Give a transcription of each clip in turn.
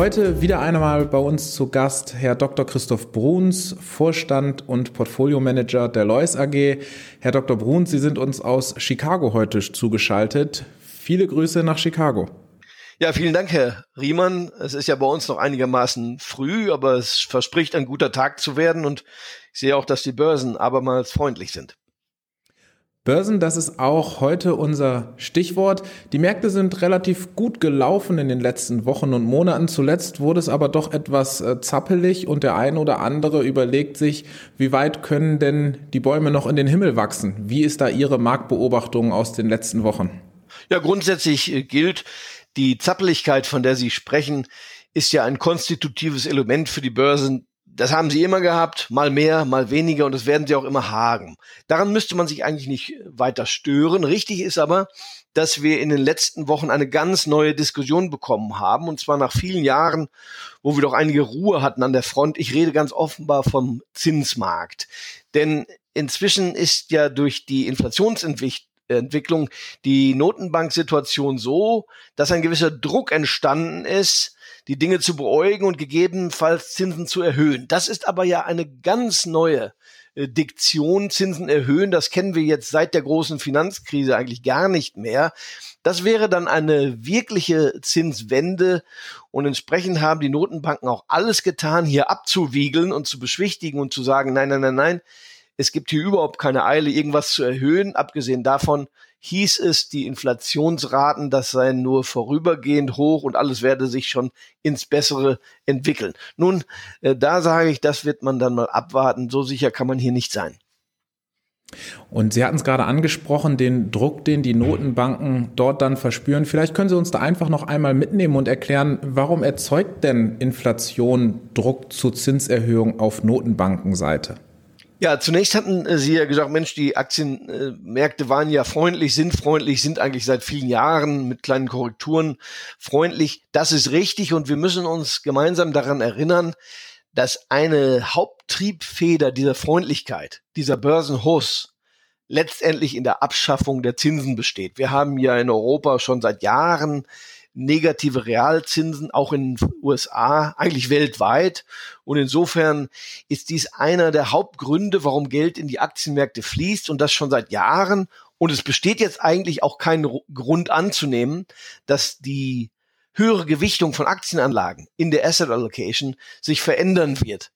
Heute wieder einmal bei uns zu Gast Herr Dr. Christoph Bruns, Vorstand und Portfoliomanager der Lois AG. Herr Dr. Bruns, Sie sind uns aus Chicago heute zugeschaltet. Viele Grüße nach Chicago. Ja, vielen Dank, Herr Riemann. Es ist ja bei uns noch einigermaßen früh, aber es verspricht ein guter Tag zu werden und ich sehe auch, dass die Börsen abermals freundlich sind. Börsen, das ist auch heute unser Stichwort. Die Märkte sind relativ gut gelaufen in den letzten Wochen und Monaten. Zuletzt wurde es aber doch etwas äh, zappelig und der ein oder andere überlegt sich, wie weit können denn die Bäume noch in den Himmel wachsen? Wie ist da Ihre Marktbeobachtung aus den letzten Wochen? Ja, grundsätzlich äh, gilt, die Zappeligkeit, von der Sie sprechen, ist ja ein konstitutives Element für die Börsen, das haben sie immer gehabt, mal mehr, mal weniger und das werden sie auch immer haben. Daran müsste man sich eigentlich nicht weiter stören. Richtig ist aber, dass wir in den letzten Wochen eine ganz neue Diskussion bekommen haben und zwar nach vielen Jahren, wo wir doch einige Ruhe hatten an der Front. Ich rede ganz offenbar vom Zinsmarkt. Denn inzwischen ist ja durch die Inflationsentwicklung die Notenbanksituation so, dass ein gewisser Druck entstanden ist, die Dinge zu beäugen und gegebenenfalls Zinsen zu erhöhen. Das ist aber ja eine ganz neue äh, Diktion, Zinsen erhöhen. Das kennen wir jetzt seit der großen Finanzkrise eigentlich gar nicht mehr. Das wäre dann eine wirkliche Zinswende und entsprechend haben die Notenbanken auch alles getan, hier abzuwiegeln und zu beschwichtigen und zu sagen, nein, nein, nein, nein, es gibt hier überhaupt keine Eile, irgendwas zu erhöhen. Abgesehen davon hieß es, die Inflationsraten, das seien nur vorübergehend hoch und alles werde sich schon ins Bessere entwickeln. Nun, äh, da sage ich, das wird man dann mal abwarten. So sicher kann man hier nicht sein. Und Sie hatten es gerade angesprochen, den Druck, den die Notenbanken dort dann verspüren. Vielleicht können Sie uns da einfach noch einmal mitnehmen und erklären, warum erzeugt denn Inflation Druck zu Zinserhöhung auf Notenbankenseite? Ja, zunächst hatten äh, Sie ja gesagt, Mensch, die Aktienmärkte waren ja freundlich, sind freundlich, sind eigentlich seit vielen Jahren mit kleinen Korrekturen freundlich. Das ist richtig und wir müssen uns gemeinsam daran erinnern, dass eine Haupttriebfeder dieser Freundlichkeit, dieser Börsenhuss, letztendlich in der Abschaffung der Zinsen besteht. Wir haben ja in Europa schon seit Jahren negative Realzinsen, auch in den USA, eigentlich weltweit. Und insofern ist dies einer der Hauptgründe, warum Geld in die Aktienmärkte fließt und das schon seit Jahren. Und es besteht jetzt eigentlich auch kein Grund anzunehmen, dass die höhere Gewichtung von Aktienanlagen in der Asset Allocation sich verändern wird.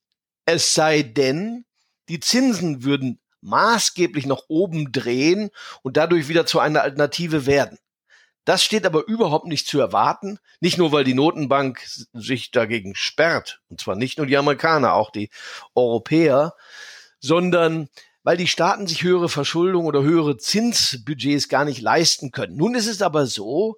Es sei denn, die Zinsen würden maßgeblich nach oben drehen und dadurch wieder zu einer Alternative werden. Das steht aber überhaupt nicht zu erwarten. Nicht nur, weil die Notenbank sich dagegen sperrt, und zwar nicht nur die Amerikaner, auch die Europäer, sondern weil die Staaten sich höhere Verschuldung oder höhere Zinsbudgets gar nicht leisten können. Nun ist es aber so,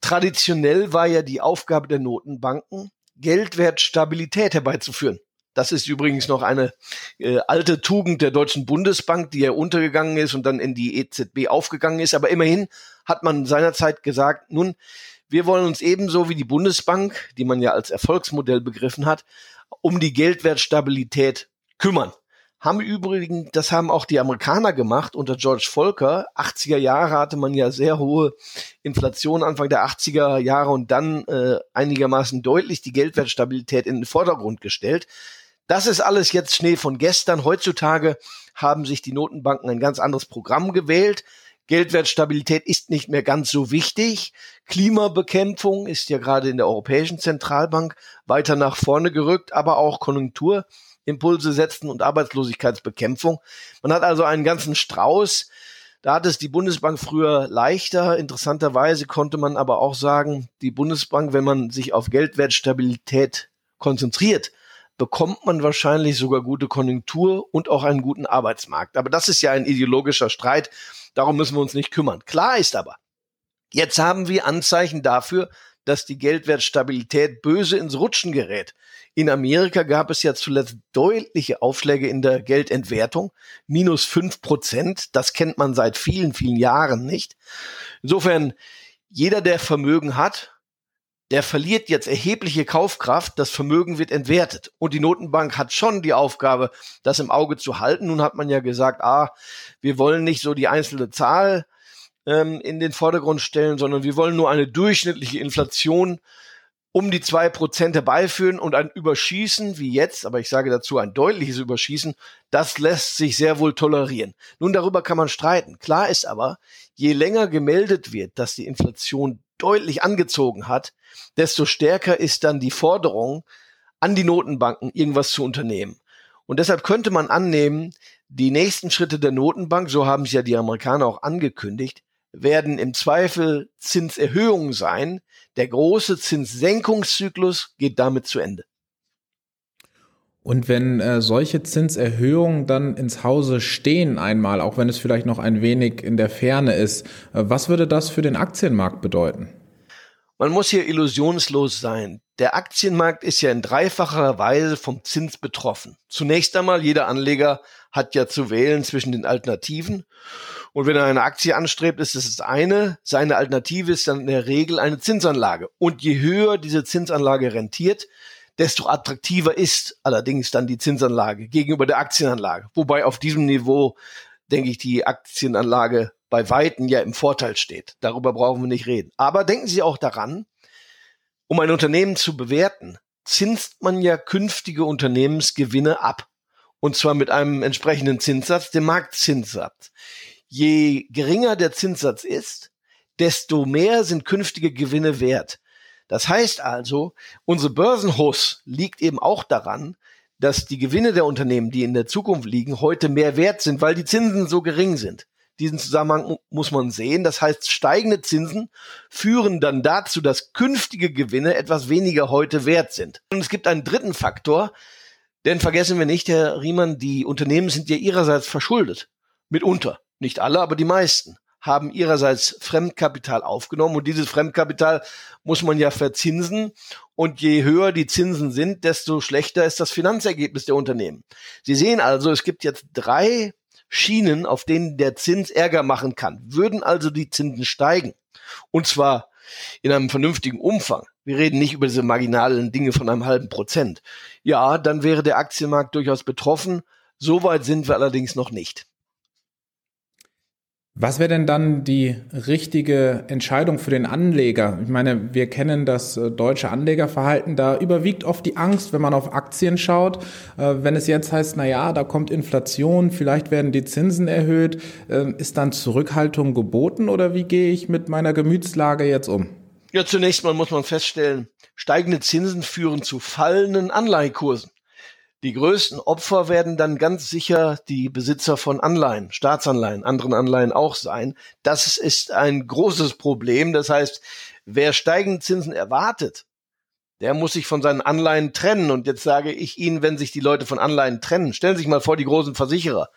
traditionell war ja die Aufgabe der Notenbanken, Geldwertstabilität herbeizuführen. Das ist übrigens noch eine äh, alte Tugend der Deutschen Bundesbank, die ja untergegangen ist und dann in die EZB aufgegangen ist. Aber immerhin hat man seinerzeit gesagt, nun, wir wollen uns ebenso wie die Bundesbank, die man ja als Erfolgsmodell begriffen hat, um die Geldwertstabilität kümmern. Haben übrigens, das haben auch die Amerikaner gemacht unter George Volcker. 80er Jahre hatte man ja sehr hohe Inflation Anfang der 80er Jahre und dann äh, einigermaßen deutlich die Geldwertstabilität in den Vordergrund gestellt. Das ist alles jetzt Schnee von gestern. Heutzutage haben sich die Notenbanken ein ganz anderes Programm gewählt. Geldwertstabilität ist nicht mehr ganz so wichtig. Klimabekämpfung ist ja gerade in der Europäischen Zentralbank weiter nach vorne gerückt, aber auch Konjunkturimpulse setzen und Arbeitslosigkeitsbekämpfung. Man hat also einen ganzen Strauß. Da hat es die Bundesbank früher leichter. Interessanterweise konnte man aber auch sagen, die Bundesbank, wenn man sich auf Geldwertstabilität konzentriert, bekommt man wahrscheinlich sogar gute Konjunktur und auch einen guten Arbeitsmarkt. Aber das ist ja ein ideologischer Streit. Darum müssen wir uns nicht kümmern. Klar ist aber, jetzt haben wir Anzeichen dafür, dass die Geldwertstabilität böse ins Rutschen gerät. In Amerika gab es ja zuletzt deutliche Aufschläge in der Geldentwertung, minus fünf Prozent. Das kennt man seit vielen, vielen Jahren nicht. Insofern, jeder, der Vermögen hat, der verliert jetzt erhebliche Kaufkraft, das Vermögen wird entwertet. Und die Notenbank hat schon die Aufgabe, das im Auge zu halten. Nun hat man ja gesagt, ah, wir wollen nicht so die einzelne Zahl ähm, in den Vordergrund stellen, sondern wir wollen nur eine durchschnittliche Inflation um die zwei Prozent herbeiführen und ein Überschießen wie jetzt, aber ich sage dazu ein deutliches Überschießen, das lässt sich sehr wohl tolerieren. Nun, darüber kann man streiten. Klar ist aber, je länger gemeldet wird, dass die Inflation deutlich angezogen hat, desto stärker ist dann die Forderung an die Notenbanken, irgendwas zu unternehmen. Und deshalb könnte man annehmen, die nächsten Schritte der Notenbank, so haben es ja die Amerikaner auch angekündigt, werden im Zweifel Zinserhöhungen sein. Der große Zinssenkungszyklus geht damit zu Ende. Und wenn äh, solche Zinserhöhungen dann ins Hause stehen einmal, auch wenn es vielleicht noch ein wenig in der Ferne ist, äh, was würde das für den Aktienmarkt bedeuten? Man muss hier illusionslos sein. Der Aktienmarkt ist ja in dreifacher Weise vom Zins betroffen. Zunächst einmal, jeder Anleger hat ja zu wählen zwischen den Alternativen. Und wenn er eine Aktie anstrebt, ist das das eine. Seine Alternative ist dann in der Regel eine Zinsanlage. Und je höher diese Zinsanlage rentiert, desto attraktiver ist allerdings dann die Zinsanlage gegenüber der Aktienanlage. Wobei auf diesem Niveau, denke ich, die Aktienanlage bei Weitem ja im Vorteil steht. Darüber brauchen wir nicht reden. Aber denken Sie auch daran, um ein Unternehmen zu bewerten, zinst man ja künftige Unternehmensgewinne ab. Und zwar mit einem entsprechenden Zinssatz, dem Marktzinssatz. Je geringer der Zinssatz ist, desto mehr sind künftige Gewinne wert. Das heißt also, unsere Börsenhus liegt eben auch daran, dass die Gewinne der Unternehmen, die in der Zukunft liegen, heute mehr wert sind, weil die Zinsen so gering sind. Diesen Zusammenhang muss man sehen. Das heißt, steigende Zinsen führen dann dazu, dass künftige Gewinne etwas weniger heute wert sind. Und es gibt einen dritten Faktor, denn vergessen wir nicht, Herr Riemann, die Unternehmen sind ja ihrerseits verschuldet. Mitunter. Nicht alle, aber die meisten haben ihrerseits Fremdkapital aufgenommen und dieses Fremdkapital muss man ja verzinsen und je höher die Zinsen sind, desto schlechter ist das Finanzergebnis der Unternehmen. Sie sehen also, es gibt jetzt drei Schienen, auf denen der Zins Ärger machen kann. Würden also die Zinsen steigen und zwar in einem vernünftigen Umfang, wir reden nicht über diese marginalen Dinge von einem halben Prozent, ja, dann wäre der Aktienmarkt durchaus betroffen. So weit sind wir allerdings noch nicht. Was wäre denn dann die richtige Entscheidung für den Anleger? Ich meine, wir kennen das äh, deutsche Anlegerverhalten. Da überwiegt oft die Angst, wenn man auf Aktien schaut. Äh, wenn es jetzt heißt, na ja, da kommt Inflation, vielleicht werden die Zinsen erhöht, ähm, ist dann Zurückhaltung geboten oder wie gehe ich mit meiner Gemütslage jetzt um? Ja, zunächst mal muss man feststellen, steigende Zinsen führen zu fallenden Anleihekursen. Die größten Opfer werden dann ganz sicher die Besitzer von Anleihen, Staatsanleihen, anderen Anleihen auch sein. Das ist ein großes Problem. Das heißt, wer steigende Zinsen erwartet, der muss sich von seinen Anleihen trennen. Und jetzt sage ich Ihnen, wenn sich die Leute von Anleihen trennen, stellen Sie sich mal vor, die großen Versicherer,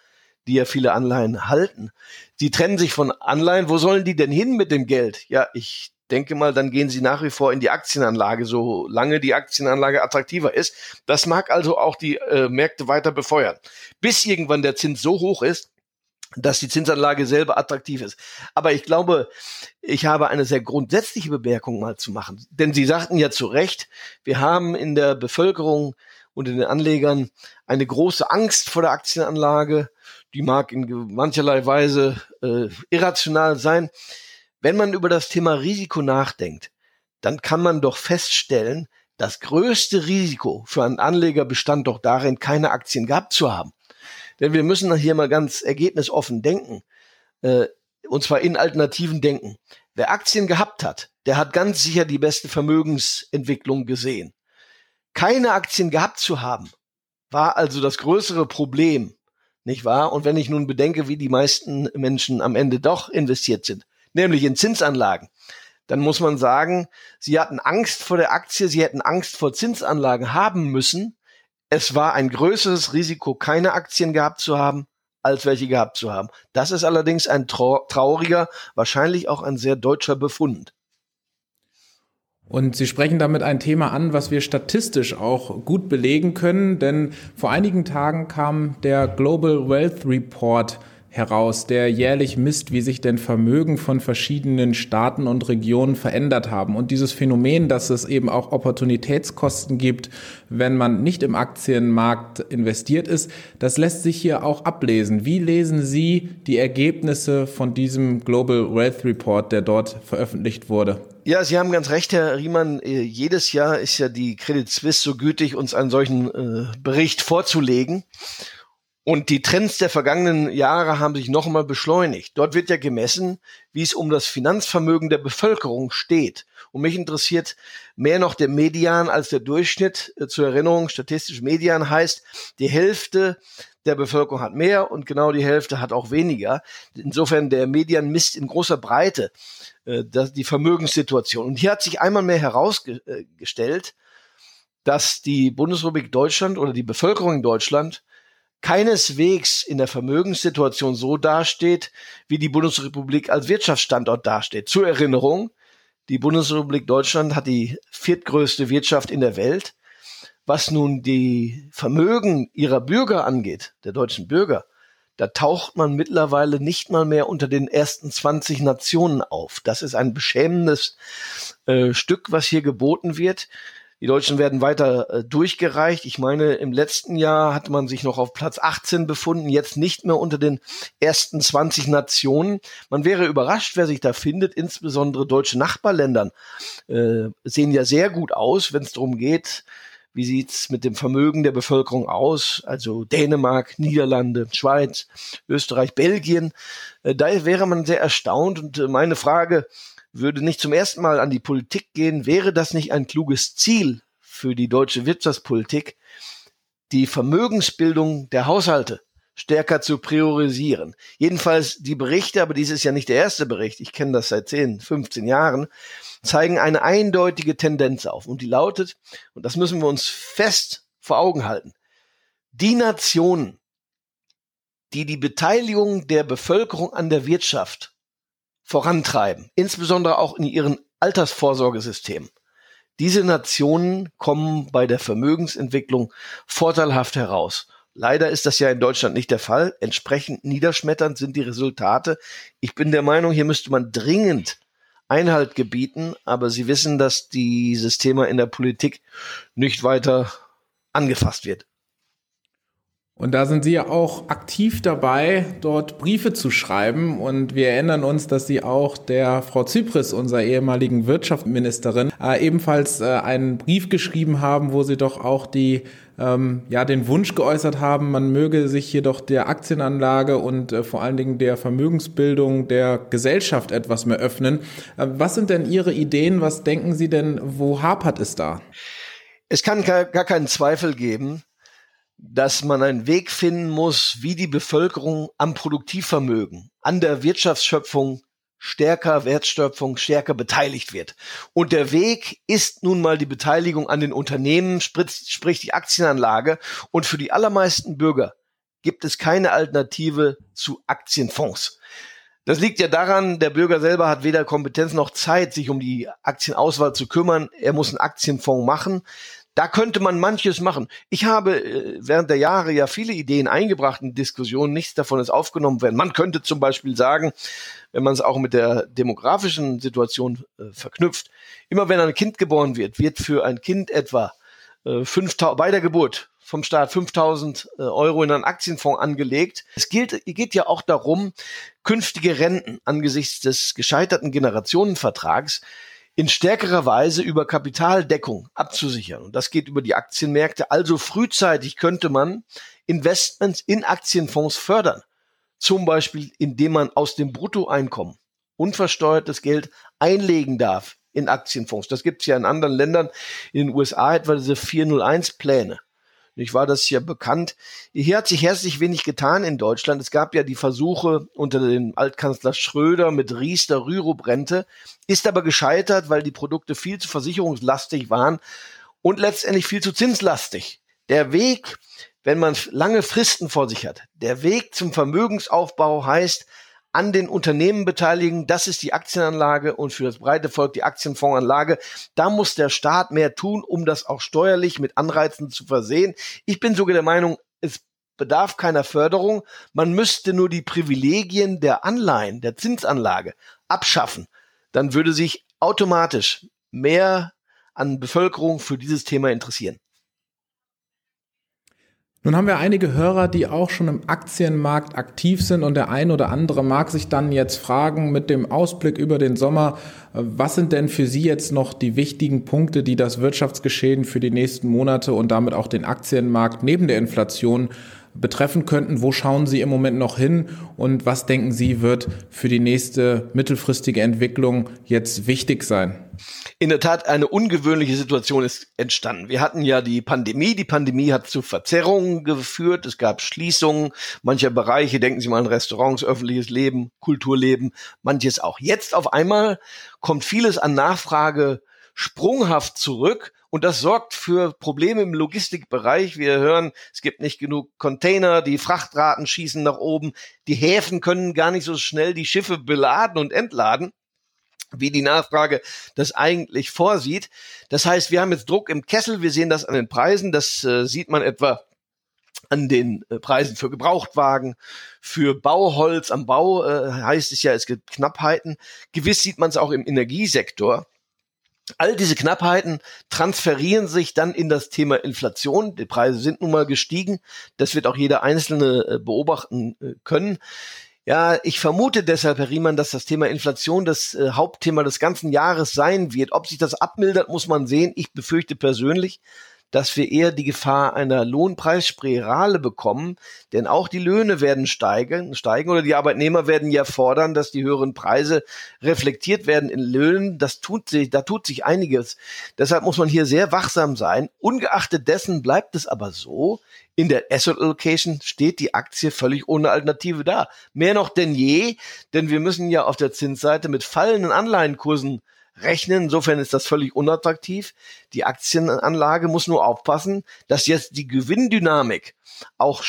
die ja viele Anleihen halten, die trennen sich von Anleihen. Wo sollen die denn hin mit dem Geld? Ja, ich denke mal, dann gehen sie nach wie vor in die Aktienanlage, solange die Aktienanlage attraktiver ist. Das mag also auch die äh, Märkte weiter befeuern. Bis irgendwann der Zins so hoch ist, dass die Zinsanlage selber attraktiv ist. Aber ich glaube, ich habe eine sehr grundsätzliche Bemerkung mal zu machen. Denn Sie sagten ja zu Recht, wir haben in der Bevölkerung und in den Anlegern eine große Angst vor der Aktienanlage. Die mag in mancherlei Weise äh, irrational sein. Wenn man über das Thema Risiko nachdenkt, dann kann man doch feststellen, das größte Risiko für einen Anleger bestand doch darin, keine Aktien gehabt zu haben. Denn wir müssen hier mal ganz ergebnisoffen denken, äh, und zwar in alternativen Denken. Wer Aktien gehabt hat, der hat ganz sicher die beste Vermögensentwicklung gesehen. Keine Aktien gehabt zu haben, war also das größere Problem, nicht wahr? Und wenn ich nun bedenke, wie die meisten Menschen am Ende doch investiert sind, nämlich in Zinsanlagen, dann muss man sagen, sie hatten Angst vor der Aktie, sie hätten Angst vor Zinsanlagen haben müssen. Es war ein größeres Risiko, keine Aktien gehabt zu haben, als welche gehabt zu haben. Das ist allerdings ein trauriger, wahrscheinlich auch ein sehr deutscher Befund. Und Sie sprechen damit ein Thema an, was wir statistisch auch gut belegen können, denn vor einigen Tagen kam der Global Wealth Report heraus, der jährlich misst, wie sich denn Vermögen von verschiedenen Staaten und Regionen verändert haben. Und dieses Phänomen, dass es eben auch Opportunitätskosten gibt, wenn man nicht im Aktienmarkt investiert ist, das lässt sich hier auch ablesen. Wie lesen Sie die Ergebnisse von diesem Global Wealth Report, der dort veröffentlicht wurde? Ja, Sie haben ganz recht, Herr Riemann. Äh, jedes Jahr ist ja die Credit Suisse so gütig, uns einen solchen äh, Bericht vorzulegen. Und die Trends der vergangenen Jahre haben sich noch einmal beschleunigt. Dort wird ja gemessen, wie es um das Finanzvermögen der Bevölkerung steht. Und mich interessiert mehr noch der Median als der Durchschnitt. Äh, zur Erinnerung, statistisch Median heißt, die Hälfte der Bevölkerung hat mehr und genau die Hälfte hat auch weniger. Insofern der Median misst in großer Breite äh, die Vermögenssituation. Und hier hat sich einmal mehr herausgestellt, dass die Bundesrepublik Deutschland oder die Bevölkerung in Deutschland keineswegs in der Vermögenssituation so dasteht, wie die Bundesrepublik als Wirtschaftsstandort dasteht. Zur Erinnerung, die Bundesrepublik Deutschland hat die viertgrößte Wirtschaft in der Welt. Was nun die Vermögen ihrer Bürger angeht, der deutschen Bürger, da taucht man mittlerweile nicht mal mehr unter den ersten 20 Nationen auf. Das ist ein beschämendes äh, Stück, was hier geboten wird. Die Deutschen werden weiter äh, durchgereicht. Ich meine, im letzten Jahr hat man sich noch auf Platz 18 befunden, jetzt nicht mehr unter den ersten 20 Nationen. Man wäre überrascht, wer sich da findet. Insbesondere deutsche Nachbarländern äh, sehen ja sehr gut aus, wenn es darum geht, wie sieht's mit dem Vermögen der Bevölkerung aus? Also Dänemark, Niederlande, Schweiz, Österreich, Belgien. Äh, da wäre man sehr erstaunt. Und äh, meine Frage, würde nicht zum ersten Mal an die Politik gehen, wäre das nicht ein kluges Ziel für die deutsche Wirtschaftspolitik, die Vermögensbildung der Haushalte stärker zu priorisieren. Jedenfalls die Berichte, aber dies ist ja nicht der erste Bericht, ich kenne das seit 10, 15 Jahren, zeigen eine eindeutige Tendenz auf. Und die lautet, und das müssen wir uns fest vor Augen halten, die Nationen, die die Beteiligung der Bevölkerung an der Wirtschaft vorantreiben, insbesondere auch in ihren Altersvorsorgesystemen. Diese Nationen kommen bei der Vermögensentwicklung vorteilhaft heraus. Leider ist das ja in Deutschland nicht der Fall. Entsprechend niederschmetternd sind die Resultate. Ich bin der Meinung, hier müsste man dringend Einhalt gebieten, aber Sie wissen, dass dieses Thema in der Politik nicht weiter angefasst wird. Und da sind Sie ja auch aktiv dabei, dort Briefe zu schreiben. Und wir erinnern uns, dass Sie auch der Frau Zypris, unserer ehemaligen Wirtschaftsministerin, äh, ebenfalls äh, einen Brief geschrieben haben, wo Sie doch auch die ähm, ja den Wunsch geäußert haben, man möge sich jedoch der Aktienanlage und äh, vor allen Dingen der Vermögensbildung der Gesellschaft etwas mehr öffnen. Äh, was sind denn Ihre Ideen? Was denken Sie denn, wo hapert es da? Es kann gar, gar keinen Zweifel geben, dass man einen Weg finden muss, wie die Bevölkerung am Produktivvermögen, an der Wirtschaftsschöpfung stärker Wertschöpfung, stärker beteiligt wird. Und der Weg ist nun mal die Beteiligung an den Unternehmen, sprich die Aktienanlage. Und für die allermeisten Bürger gibt es keine Alternative zu Aktienfonds. Das liegt ja daran, der Bürger selber hat weder Kompetenz noch Zeit, sich um die Aktienauswahl zu kümmern. Er muss einen Aktienfonds machen. Da könnte man manches machen. Ich habe äh, während der Jahre ja viele Ideen eingebracht in Diskussionen. Nichts davon ist aufgenommen werden. Man könnte zum Beispiel sagen, wenn man es auch mit der demografischen Situation äh, verknüpft, immer wenn ein Kind geboren wird, wird für ein Kind etwa äh, 5000, bei der Geburt vom Staat 5000 äh, Euro in einen Aktienfonds angelegt. Es gilt, geht ja auch darum, künftige Renten angesichts des gescheiterten Generationenvertrags in stärkerer Weise über Kapitaldeckung abzusichern. Und das geht über die Aktienmärkte. Also frühzeitig könnte man Investments in Aktienfonds fördern. Zum Beispiel, indem man aus dem Bruttoeinkommen unversteuertes Geld einlegen darf in Aktienfonds. Das gibt es ja in anderen Ländern, in den USA etwa diese 401-Pläne. Ich war das ja bekannt. Hier hat sich herzlich wenig getan in Deutschland. Es gab ja die Versuche unter dem Altkanzler Schröder mit Riester Rürup-Rente, ist aber gescheitert, weil die Produkte viel zu versicherungslastig waren und letztendlich viel zu zinslastig. Der Weg, wenn man lange Fristen vor sich hat, der Weg zum Vermögensaufbau heißt, an den Unternehmen beteiligen. Das ist die Aktienanlage und für das breite Volk die Aktienfondsanlage. Da muss der Staat mehr tun, um das auch steuerlich mit Anreizen zu versehen. Ich bin sogar der Meinung, es bedarf keiner Förderung. Man müsste nur die Privilegien der Anleihen, der Zinsanlage abschaffen. Dann würde sich automatisch mehr an Bevölkerung für dieses Thema interessieren. Nun haben wir einige Hörer, die auch schon im Aktienmarkt aktiv sind und der ein oder andere mag sich dann jetzt fragen mit dem Ausblick über den Sommer, was sind denn für Sie jetzt noch die wichtigen Punkte, die das Wirtschaftsgeschehen für die nächsten Monate und damit auch den Aktienmarkt neben der Inflation betreffen könnten. Wo schauen Sie im Moment noch hin und was denken Sie wird für die nächste mittelfristige Entwicklung jetzt wichtig sein? In der Tat, eine ungewöhnliche Situation ist entstanden. Wir hatten ja die Pandemie. Die Pandemie hat zu Verzerrungen geführt. Es gab Schließungen mancher Bereiche. Denken Sie mal an Restaurants, öffentliches Leben, Kulturleben, manches auch. Jetzt auf einmal kommt vieles an Nachfrage sprunghaft zurück und das sorgt für Probleme im Logistikbereich. Wir hören, es gibt nicht genug Container, die Frachtraten schießen nach oben, die Häfen können gar nicht so schnell die Schiffe beladen und entladen wie die Nachfrage das eigentlich vorsieht. Das heißt, wir haben jetzt Druck im Kessel, wir sehen das an den Preisen, das äh, sieht man etwa an den äh, Preisen für Gebrauchtwagen, für Bauholz am Bau äh, heißt es ja, es gibt Knappheiten. Gewiss sieht man es auch im Energiesektor. All diese Knappheiten transferieren sich dann in das Thema Inflation. Die Preise sind nun mal gestiegen. Das wird auch jeder Einzelne äh, beobachten äh, können. Ja, ich vermute deshalb, Herr Riemann, dass das Thema Inflation das äh, Hauptthema des ganzen Jahres sein wird. Ob sich das abmildert, muss man sehen. Ich befürchte persönlich, dass wir eher die Gefahr einer Lohnpreisspirale bekommen, denn auch die Löhne werden steigen, steigen oder die Arbeitnehmer werden ja fordern, dass die höheren Preise reflektiert werden in Löhnen. Das tut sich, da tut sich einiges. Deshalb muss man hier sehr wachsam sein. Ungeachtet dessen bleibt es aber so, in der Asset Allocation steht die Aktie völlig ohne Alternative da. Mehr noch denn je, denn wir müssen ja auf der Zinsseite mit fallenden Anleihenkursen rechnen. Insofern ist das völlig unattraktiv. Die Aktienanlage muss nur aufpassen, dass jetzt die Gewinndynamik auch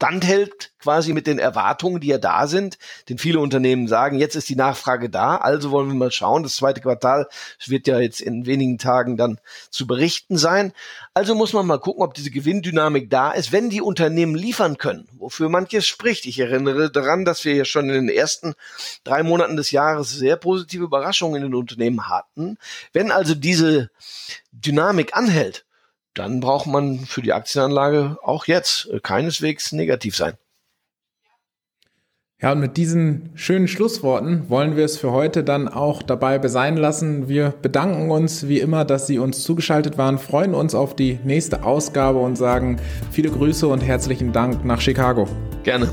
standhält quasi mit den Erwartungen, die ja da sind. Denn viele Unternehmen sagen, jetzt ist die Nachfrage da, also wollen wir mal schauen. Das zweite Quartal wird ja jetzt in wenigen Tagen dann zu berichten sein. Also muss man mal gucken, ob diese Gewinndynamik da ist, wenn die Unternehmen liefern können, wofür manches spricht. Ich erinnere daran, dass wir ja schon in den ersten drei Monaten des Jahres sehr positive Überraschungen in den Unternehmen hatten. Wenn also diese Dynamik anhält, dann braucht man für die Aktienanlage auch jetzt äh, keineswegs negativ sein. Ja, und mit diesen schönen Schlussworten wollen wir es für heute dann auch dabei sein lassen. Wir bedanken uns wie immer, dass Sie uns zugeschaltet waren, freuen uns auf die nächste Ausgabe und sagen viele Grüße und herzlichen Dank nach Chicago. Gerne.